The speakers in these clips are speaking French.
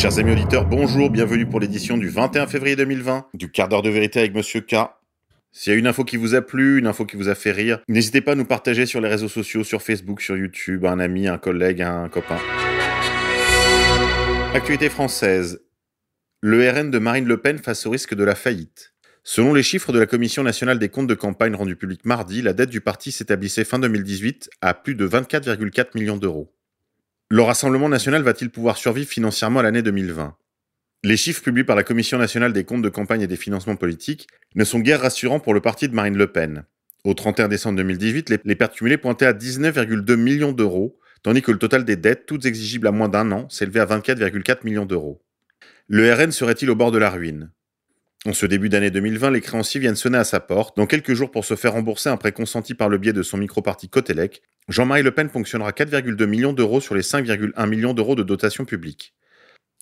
Chers amis auditeurs, bonjour, bienvenue pour l'édition du 21 février 2020 du quart d'heure de vérité avec Monsieur K. S'il y a une info qui vous a plu, une info qui vous a fait rire, n'hésitez pas à nous partager sur les réseaux sociaux, sur Facebook, sur YouTube, un ami, un collègue, un copain. Actualité française. Le RN de Marine Le Pen face au risque de la faillite. Selon les chiffres de la Commission nationale des comptes de campagne rendus publics mardi, la dette du parti s'établissait fin 2018 à plus de 24,4 millions d'euros. Le Rassemblement national va-t-il pouvoir survivre financièrement à l'année 2020 Les chiffres publiés par la Commission nationale des comptes de campagne et des financements politiques ne sont guère rassurants pour le parti de Marine Le Pen. Au 31 décembre 2018, les, pertes cumulées pointaient à 19,2 millions d'euros, tandis que le total des dettes, toutes exigibles à moins d'un an, s'élevait à 24,4 millions d'euros. Le RN serait-il au bord de la ruine? En ce début d'année 2020, les créanciers viennent sonner à sa porte. Dans quelques jours, pour se faire rembourser un prêt consenti par le biais de son micro-parti Cotelec, Jean-Marie Le Pen ponctionnera 4,2 millions d'euros sur les 5,1 millions d'euros de dotation publique.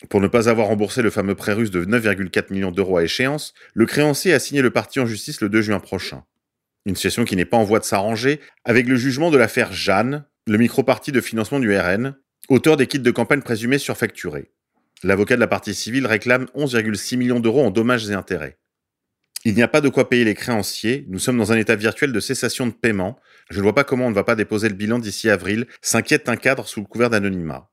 Pour ne pas avoir remboursé le fameux prêt russe de 9,4 millions d'euros à échéance, le créancier a signé le parti en justice le 2 juin prochain. Une situation qui n'est pas en voie de s'arranger avec le jugement de l'affaire Jeanne, le micro-parti de financement du RN, auteur des kits de campagne présumés surfacturés. L'avocat de la partie civile réclame 11,6 millions d'euros en dommages et intérêts. Il n'y a pas de quoi payer les créanciers, nous sommes dans un état virtuel de cessation de paiement, je ne vois pas comment on ne va pas déposer le bilan d'ici avril, s'inquiète un cadre sous le couvert d'anonymat.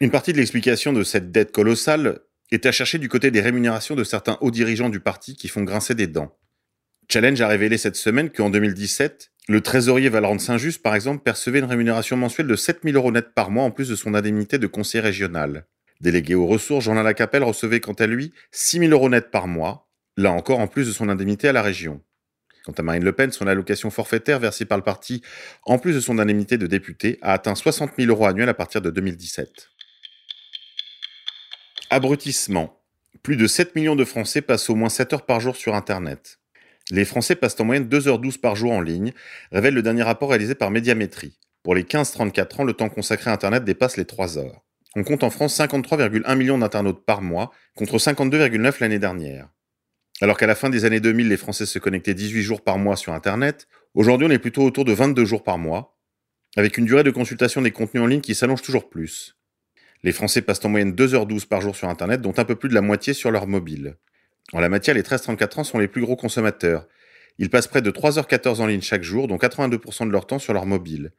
Une partie de l'explication de cette dette colossale est à chercher du côté des rémunérations de certains hauts dirigeants du parti qui font grincer des dents. Challenge a révélé cette semaine qu'en 2017, le trésorier Valorant Saint-Just, par exemple, percevait une rémunération mensuelle de 7000 euros net par mois en plus de son indemnité de conseiller régional. Délégué aux ressources, Jean-Alain Lacapelle recevait quant à lui 6000 euros net par mois, là encore en plus de son indemnité à la région. Quant à Marine Le Pen, son allocation forfaitaire versée par le parti, en plus de son indemnité de député, a atteint 60 000 euros annuels à partir de 2017. Abrutissement. Plus de 7 millions de Français passent au moins 7 heures par jour sur Internet. Les Français passent en moyenne 2h12 par jour en ligne, révèle le dernier rapport réalisé par Médiamétrie. Pour les 15-34 ans, le temps consacré à Internet dépasse les 3 heures. On compte en France 53,1 millions d'internautes par mois, contre 52,9 l'année dernière. Alors qu'à la fin des années 2000, les Français se connectaient 18 jours par mois sur Internet, aujourd'hui on est plutôt autour de 22 jours par mois, avec une durée de consultation des contenus en ligne qui s'allonge toujours plus. Les Français passent en moyenne 2h12 par jour sur Internet, dont un peu plus de la moitié sur leur mobile. En la matière, les 13-34 ans sont les plus gros consommateurs. Ils passent près de 3h14 en ligne chaque jour, dont 82% de leur temps sur leur mobile.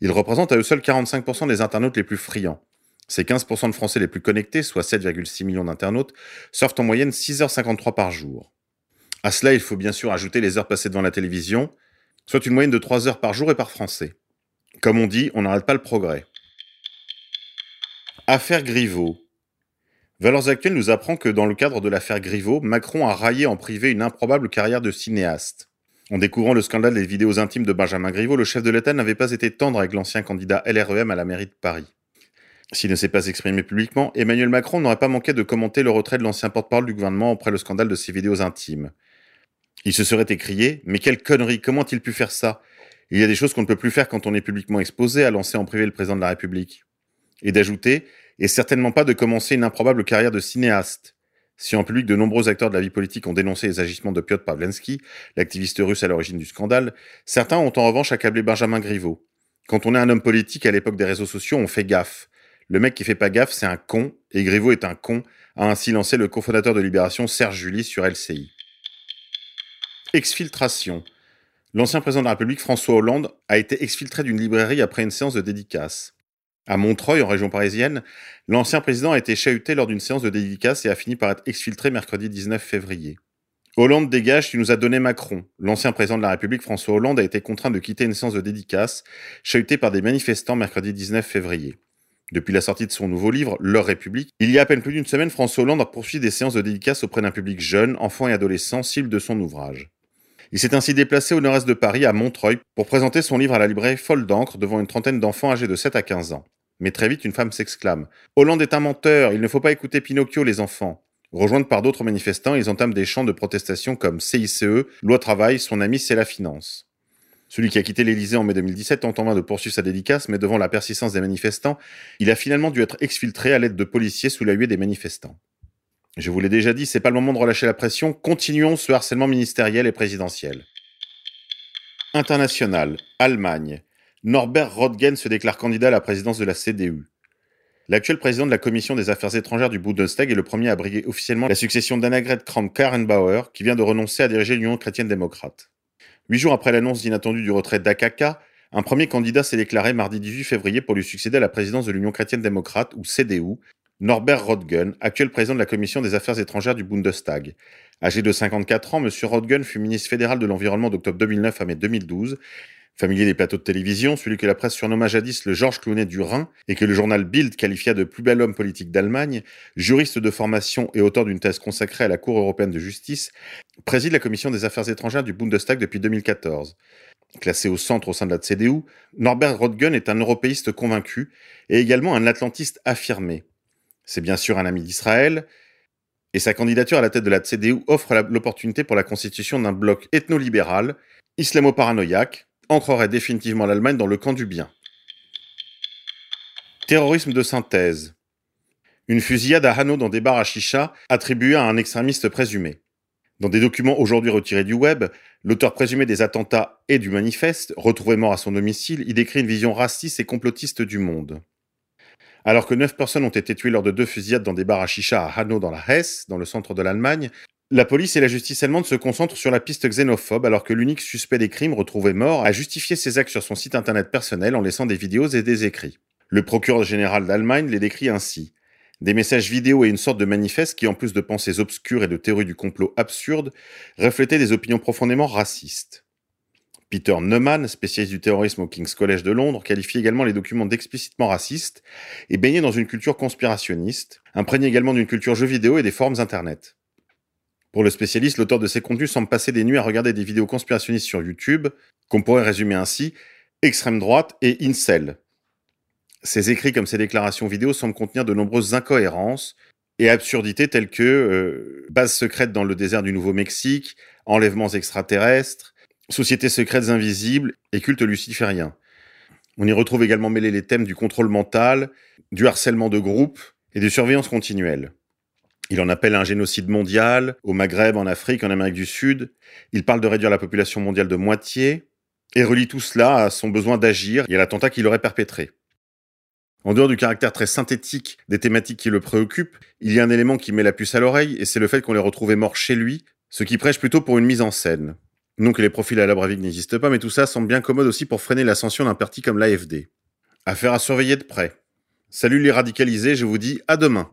Ils représentent à eux seuls 45% des internautes les plus friands. Ces 15% de Français les plus connectés, soit 7,6 millions d'internautes, surfent en moyenne 6h53 par jour. À cela, il faut bien sûr ajouter les heures passées devant la télévision, soit une moyenne de 3 heures par jour et par Français. Comme on dit, on n'arrête pas le progrès. Affaire Griveaux. Valeurs Actuelles nous apprend que dans le cadre de l'affaire Griveaux, Macron a raillé en privé une improbable carrière de cinéaste. En découvrant le scandale des vidéos intimes de Benjamin Griveaux, le chef de l'État n'avait pas été tendre avec l'ancien candidat LREM à la mairie de Paris. S'il ne s'est pas exprimé publiquement, Emmanuel Macron n'aurait pas manqué de commenter le retrait de l'ancien porte-parole du gouvernement après le scandale de ses vidéos intimes. Il se serait écrié Mais quelle connerie Comment a-t-il pu faire ça? Il y a des choses qu'on ne peut plus faire quand on est publiquement exposé, à lancer en privé le président de la République. Et d'ajouter et certainement pas de commencer une improbable carrière de cinéaste. Si en public de nombreux acteurs de la vie politique ont dénoncé les agissements de Piotr Pavlensky, l'activiste russe à l'origine du scandale, certains ont en revanche accablé Benjamin Griveaux. Quand on est un homme politique à l'époque des réseaux sociaux, on fait gaffe. Le mec qui fait pas gaffe, c'est un con, et Griveaux est un con, a ainsi lancé le cofondateur de Libération Serge Julie sur LCI. Exfiltration. L'ancien président de la République, François Hollande, a été exfiltré d'une librairie après une séance de dédicace. À Montreuil, en région parisienne, l'ancien président a été chahuté lors d'une séance de dédicace et a fini par être exfiltré mercredi 19 février. Hollande dégage, tu nous as donné Macron. L'ancien président de la République, François Hollande, a été contraint de quitter une séance de dédicace, chahuté par des manifestants mercredi 19 février. Depuis la sortie de son nouveau livre, Leur République, il y a à peine plus d'une semaine, François Hollande a poursuivi des séances de dédicace auprès d'un public jeune, enfant et adolescent, cible de son ouvrage. Il s'est ainsi déplacé au nord-est de Paris, à Montreuil, pour présenter son livre à la librairie Folle d'encre devant une trentaine d'enfants âgés de 7 à 15 ans. Mais très vite, une femme s'exclame. Hollande est un menteur, il ne faut pas écouter Pinocchio, les enfants. Rejoints par d'autres manifestants, ils entament des chants de protestation comme CICE, loi travail, son ami c'est la finance. Celui qui a quitté l'Élysée en mai 2017 tente en vain de poursuivre sa dédicace, mais devant la persistance des manifestants, il a finalement dû être exfiltré à l'aide de policiers sous la huée des manifestants. Je vous l'ai déjà dit, c'est pas le moment de relâcher la pression, continuons ce harcèlement ministériel et présidentiel. International, Allemagne. Norbert Röttgen se déclare candidat à la présidence de la CDU. L'actuel président de la commission des affaires étrangères du Bundestag est le premier à briguer officiellement la succession d'Annegret Kramp-Karrenbauer, qui vient de renoncer à diriger l'Union chrétienne démocrate. Huit jours après l'annonce inattendue du retrait d'AKK, un premier candidat s'est déclaré mardi 18 février pour lui succéder à la présidence de l'Union chrétienne démocrate, ou CDU, Norbert Rodgen, actuel président de la commission des affaires étrangères du Bundestag. Âgé de 54 ans, M. Rodgen fut ministre fédéral de l'Environnement d'octobre 2009 à mai 2012 Familier des plateaux de télévision, celui que la presse surnomma jadis le Georges Clounet du Rhin et que le journal Bild qualifia de plus bel homme politique d'Allemagne, juriste de formation et auteur d'une thèse consacrée à la Cour européenne de justice, préside la commission des affaires étrangères du Bundestag depuis 2014. Classé au centre au sein de la CDU, Norbert Rodgen est un européiste convaincu et également un atlantiste affirmé. C'est bien sûr un ami d'Israël, et sa candidature à la tête de la CDU offre l'opportunité pour la constitution d'un bloc ethno-libéral, islamo-paranoïaque, ancrerait définitivement l'Allemagne dans le camp du bien. Terrorisme de synthèse. Une fusillade à Hanau dans des bars à chicha attribuée à un extrémiste présumé. Dans des documents aujourd'hui retirés du web, l'auteur présumé des attentats et du manifeste, retrouvé mort à son domicile, y décrit une vision raciste et complotiste du monde. Alors que neuf personnes ont été tuées lors de deux fusillades dans des bars à chicha à Hanau dans la Hesse, dans le centre de l'Allemagne, la police et la justice allemande se concentrent sur la piste xénophobe alors que l'unique suspect des crimes retrouvé mort a justifié ses actes sur son site internet personnel en laissant des vidéos et des écrits. Le procureur général d'Allemagne les décrit ainsi. Des messages vidéo et une sorte de manifeste qui, en plus de pensées obscures et de théories du complot absurdes, reflétaient des opinions profondément racistes. Peter Neumann, spécialiste du terrorisme au King's College de Londres, qualifie également les documents d'explicitement racistes et baigné dans une culture conspirationniste, imprégné également d'une culture jeux vidéo et des forums internet. Pour le spécialiste, l'auteur de ces contenus semble passer des nuits à regarder des vidéos conspirationnistes sur YouTube, qu'on pourrait résumer ainsi extrême droite et incel. Ses écrits comme ses déclarations vidéo semblent contenir de nombreuses incohérences et absurdités telles que euh, base secrète dans le désert du Nouveau-Mexique, enlèvements extraterrestres, sociétés secrètes invisibles et culte luciférien. On y retrouve également mêlés les thèmes du contrôle mental, du harcèlement de groupe et de surveillance continuelle. Il en appelle un génocide mondial, au Maghreb, en Afrique, en Amérique du Sud. Il parle de réduire la population mondiale de moitié, et relie tout cela à son besoin d'agir et à l'attentat qu'il aurait perpétré. En dehors du caractère très synthétique des thématiques qui le préoccupent, il y a un élément qui met la puce à l'oreille, et c'est le fait qu'on les retrouvait morts chez lui, ce qui prêche plutôt pour une mise en scène. Non que les profils à la Bravik n'existent pas, mais tout ça semble bien commode aussi pour freiner l'ascension d'un parti comme l'AFD. Affaire à surveiller de près. Salut les radicalisés, je vous dis à demain.